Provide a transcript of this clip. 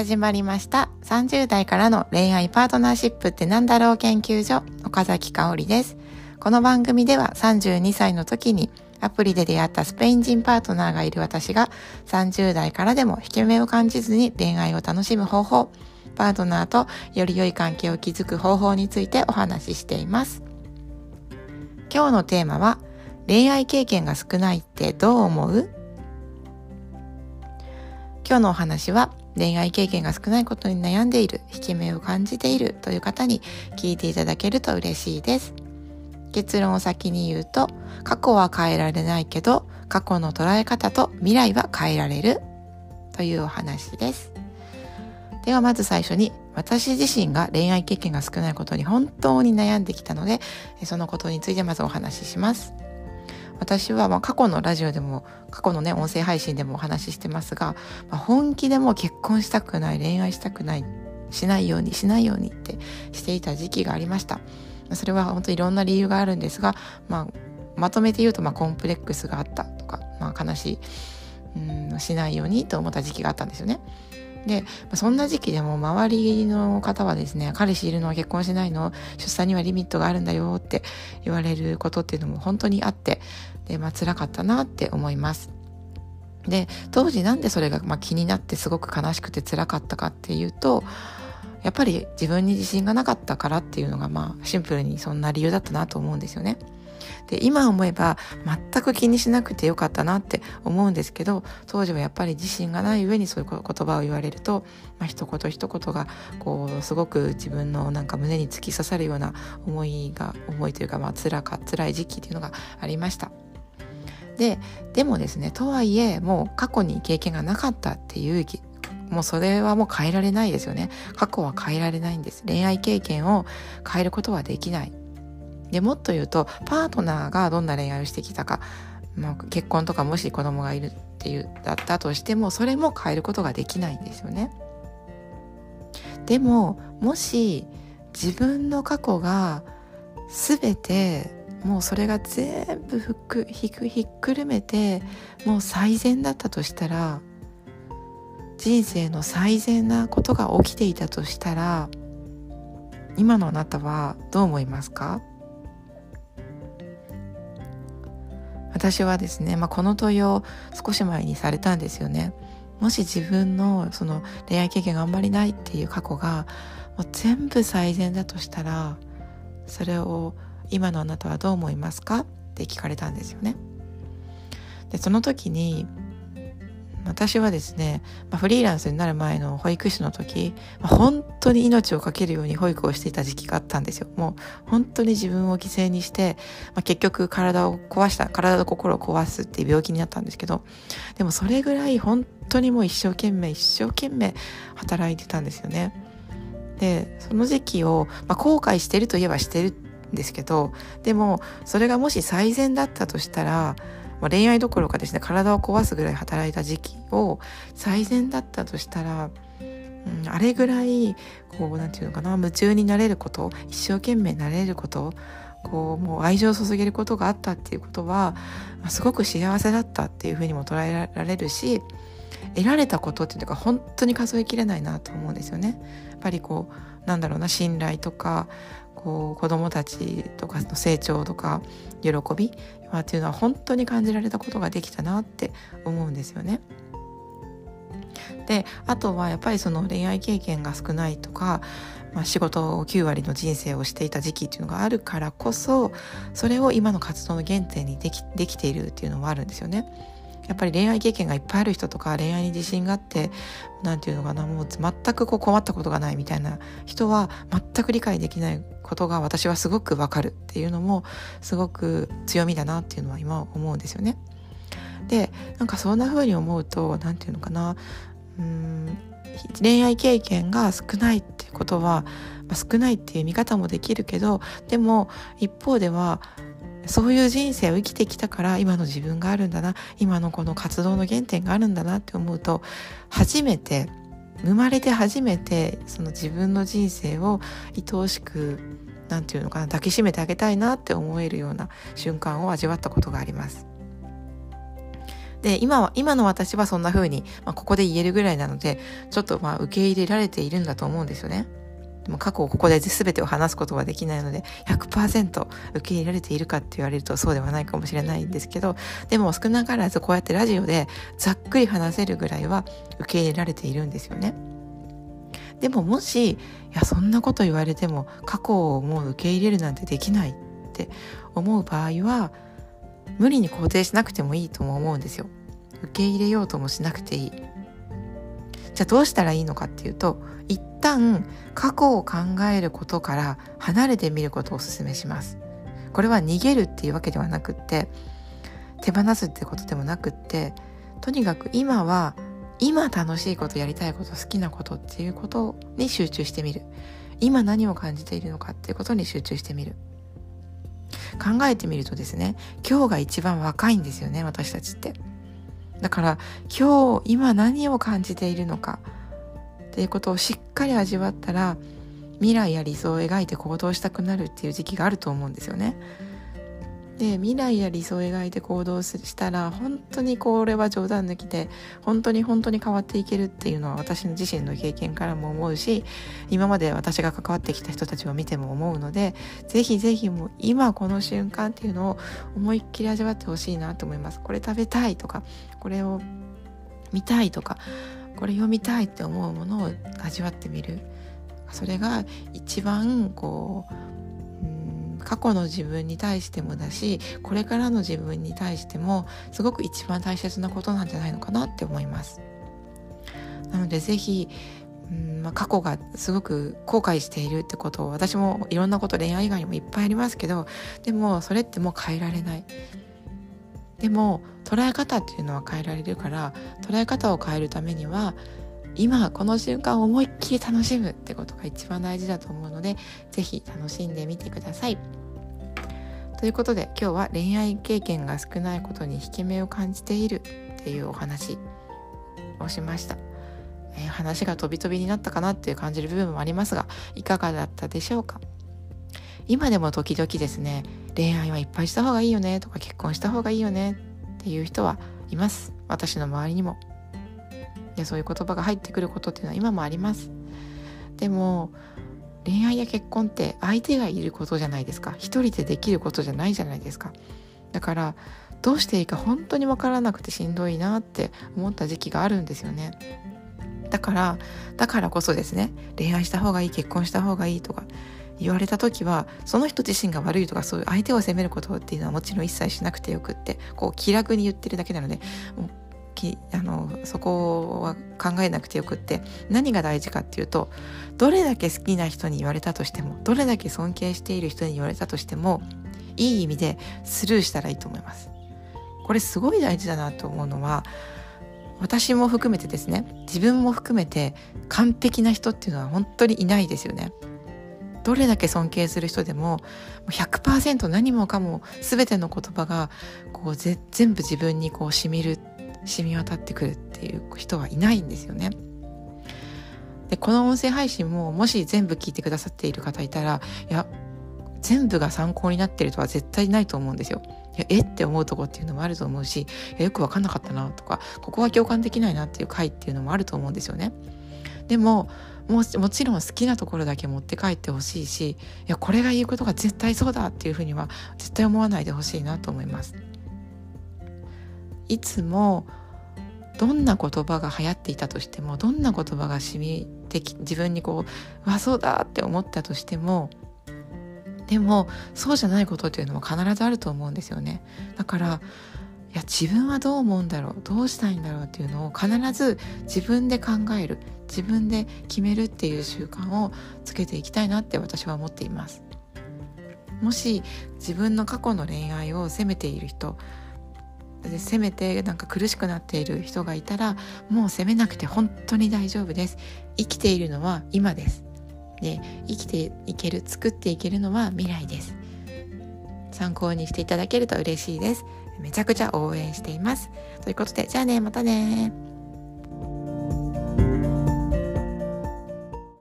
始まりました。30代からの恋愛パートナーシップってなんだろう研究所。岡崎香織です。この番組では32歳の時にアプリで出会ったスペイン人パートナーがいる私が30代からでも引け目を感じずに恋愛を楽しむ方法パートナーとより良い関係を築く方法についてお話ししています。今日のテーマは恋愛経験が少ないってどう思う？今日のお話は恋愛経験が少ないことに悩んでいる、引き目を感じているという方に聞いていただけると嬉しいです。結論を先に言うと、過去は変えられないけど、過去の捉え方と未来は変えられるというお話です。ではまず最初に私自身が恋愛経験が少ないことに本当に悩んできたのでそのことについてまずお話しします。私はま過去のラジオでも過去のね音声配信でもお話ししてますが、まあ、本気でも結婚したくない恋愛したくないしないようにしないようにってしていた時期がありました。それは本当いろんな理由があるんですが、まあ、まとめて言うとまあコンプレックスがあったとか、まあ、悲しいうんしないようにと思った時期があったんですよね。で、そんな時期でも周りの方はですね、彼氏いるの結婚しないの出産にはリミットがあるんだよって言われることっていうのも本当にあって、で、まあ辛かったなって思います。で、当時なんでそれがまあ気になってすごく悲しくて辛かったかっていうと、やっぱり自分に自信がなかったからっていうのがまあシンプルにそんな理由だったなと思うんですよね。で今思えば全く気にしなくてよかったなって思うんですけど当時はやっぱり自信がない上にそういう言葉を言われると、まあ、一言一言がこうすごく自分のなんか胸に突き刺さるような思いが思いというかまあ辛か辛い時期っていうのがありました。ででもですねとはいえもう過去に経験がなかったっていうもうそれはもう変えられないですよね。過去は変えられないんです。恋愛経験を変えることはできない。でもっと言うとパートナーがどんな恋愛をしてきたか、まあ、結婚とかもし子供がいるっていうだったとしてもそれも変えることができないんですよね。でももし自分の過去が全てもうそれが全部ふくひくひっくるめてもう最善だったとしたら人生の最善なことが起きていたとしたら今のあなたはどう思いますか？私はですね、まあ、この問いを少し前にされたんですよね。もし自分のその恋愛経験があんまりないっていう過去がもう全部最善だとしたらそれを今のあなたはどう思いますか？って聞かれたんですよね。でその時に私はですね、まあ、フリーランスになる前の保育士の時、まあ、本当に命を懸けるように保育をしていた時期があったんですよ。もう本当に自分を犠牲にして、まあ、結局体を壊した、体と心を壊すっていう病気になったんですけど、でもそれぐらい本当にもう一生懸命一生懸命働いてたんですよね。で、その時期を、まあ、後悔してるといえばしてるんですけど、でもそれがもし最善だったとしたら、まあ、恋愛どころかですね体を壊すぐらい働いた時期を最善だったとしたら、うん、あれぐらいこうなんていうのかな夢中になれること一生懸命なれることこうもう愛情を注げることがあったっていうことは、まあ、すごく幸せだったっていうふうにも捉えられるし得られたことっていうのが本当に数えきれないなと思うんですよね。やっぱりこうなんだろうな信頼とかこう子供たちとかの成長とか喜びっていうのは本当に感じられたことができたなって思うんですよね。であとはやっぱりその恋愛経験が少ないとか、まあ、仕事を9割の人生をしていた時期っていうのがあるからこそそれを今の活動の原点にできできているっていうのもあるんですよね。やっぱり恋愛経験がいっぱいある人とか恋愛に自信があって何て言うのかなもう全くこう困ったことがないみたいな人は全く理解できないことが私はすごくわかるっていうのもすごく強みだなっていうのは今思うんですよね。でなんかそんな風に思うと何て言うのかなうん恋愛経験が少ないってことは、少ないっていう見方もできるけどでも一方ではそういう人生を生きてきたから今の自分があるんだな今のこの活動の原点があるんだなって思うと初めて生まれて初めてその自分の人生を愛おしく何て言うのかな抱きしめてあげたいなって思えるような瞬間を味わったことがあります。で今は今の私はそんな風に、まあ、ここで言えるぐらいなのでちょっとまあ受け入れられているんだと思うんですよね。でも過去をここで全てを話すことはできないので100%受け入れられているかって言われるとそうではないかもしれないんですけどでも少なからずこうやってラジオでざっくり話せるぐらいは受け入れられているんですよね。でももしいやそんなこと言われても過去をもう受け入れるなんてできないって思う場合は無理に肯定しなくてもいいとも思うんですよ。受け入れようともしなくていい。じゃあどうしたらいいのかっていうと一旦過去を考えることから離れてみることをお勧めします。これは逃げるっていうわけではなくって手放すってことでもなくってとにかく今は今楽しいことやりたいこと好きなことっていうことに集中してみる。今何を感じているのかっていうことに集中してみる。考えてみるとですね今日が一番若いんですよね私たちって。だから今日今何を感じているのかっていうことをしっかり味わったら未来や理想を描いて行動したくなるっていう時期があると思うんですよね。で未来や理想を描いて行動したら本当にこれは冗談抜きで本当に本当に変わっていけるっていうのは私自身の経験からも思うし今まで私が関わってきた人たちを見ても思うのでぜひぜひもう今この瞬間っていうのを思いっきり味わってほしいなと思います。これ食べたいとかこれを見たいとかこれ読みたいって思うものを味わってみる。それが一番こう過去の自分に対してもだしこれからの自分に対してもすごく一番大切なことなんじゃないのかなって思います。なので是非うんまあ、過去がすごく後悔しているってことを私もいろんなこと恋愛以外にもいっぱいありますけどでもそれってもう変えられない。でも捉え方っていうのは変えられるから捉え方を変えるためには今この瞬間を思いっきり楽しむってことが一番大事だと思うので是非楽しんでみてください。ということで今日は恋愛経験が少ないことに引け目を感じているっていうお話をしました。えー、話が飛び飛びになったかなっていう感じる部分もありますがいかがだったでしょうか？今でも時々ですね恋愛はいっぱいした方がいいよねとか結婚した方がいいよねっていう人はいます私の周りにもでそういう言葉が入ってくることっていうのは今もあります。でも恋愛や結婚って相手がいることじゃないですか。一人でできることじゃないじゃないですか。だからどうしていいか本当に分からなくてしんどいなって思った時期があるんですよね。だからだからこそですね恋愛した方がいい結婚した方がいいとか言われた時はその人自身が悪いとかそういう相手を責めることっていうのはもちろん一切しなくてよくってこう気楽に言ってるだけなのでもうきあのそこは考えなくてよくって何が大事かっていうとどれだけ好きな人に言われたとしてもどれだけ尊敬している人に言われたとしてもいい意味でスルーしたらいいと思います。これすごい大事だなと思うのは私も含めてですね自分も含めて完璧な人っていうのは本当にいないですよね。どれだけ尊敬する人でも100%何もかも全ての言葉がこう全部自分にこう染みる染み渡ってくるっていう人はいないんですよね。でこの音声配信ももし全部聞いてくださっている方いたらいや全部が参考になってるとは絶対ないと思うんですよ。いやえ？って思うとこっていうのもあると思うしよく分かんなかったなとかここは共感できないなっていう回っていうのもあると思うんですよね。でもももちろん好きなところだけ持って帰ってほしいしいやこれが言うことが絶対そうだっていうふうには絶対思わないでほしいなと思います。いつもどんな言葉が流行っていたとしてもどんな言葉が染みてき自分にこう「わそうだ!」って思ったとしてもでもそうじゃないことっていうのも必ずあると思うんですよね。だからいや自分はどう思うんだろうどうしたいんだろうっていうのを必ず自分で考える自分で決めるっていう習慣をつけていきたいなって私は思っていますもし自分の過去の恋愛を責めている人で責めてなんか苦しくなっている人がいたらもう責めなくて本当に大丈夫です。生きているのは今です。で生きていける作っていけるのは未来です。参考にしていただけると嬉しいです。めちゃくちゃ応援しています。ということでじゃあねまたね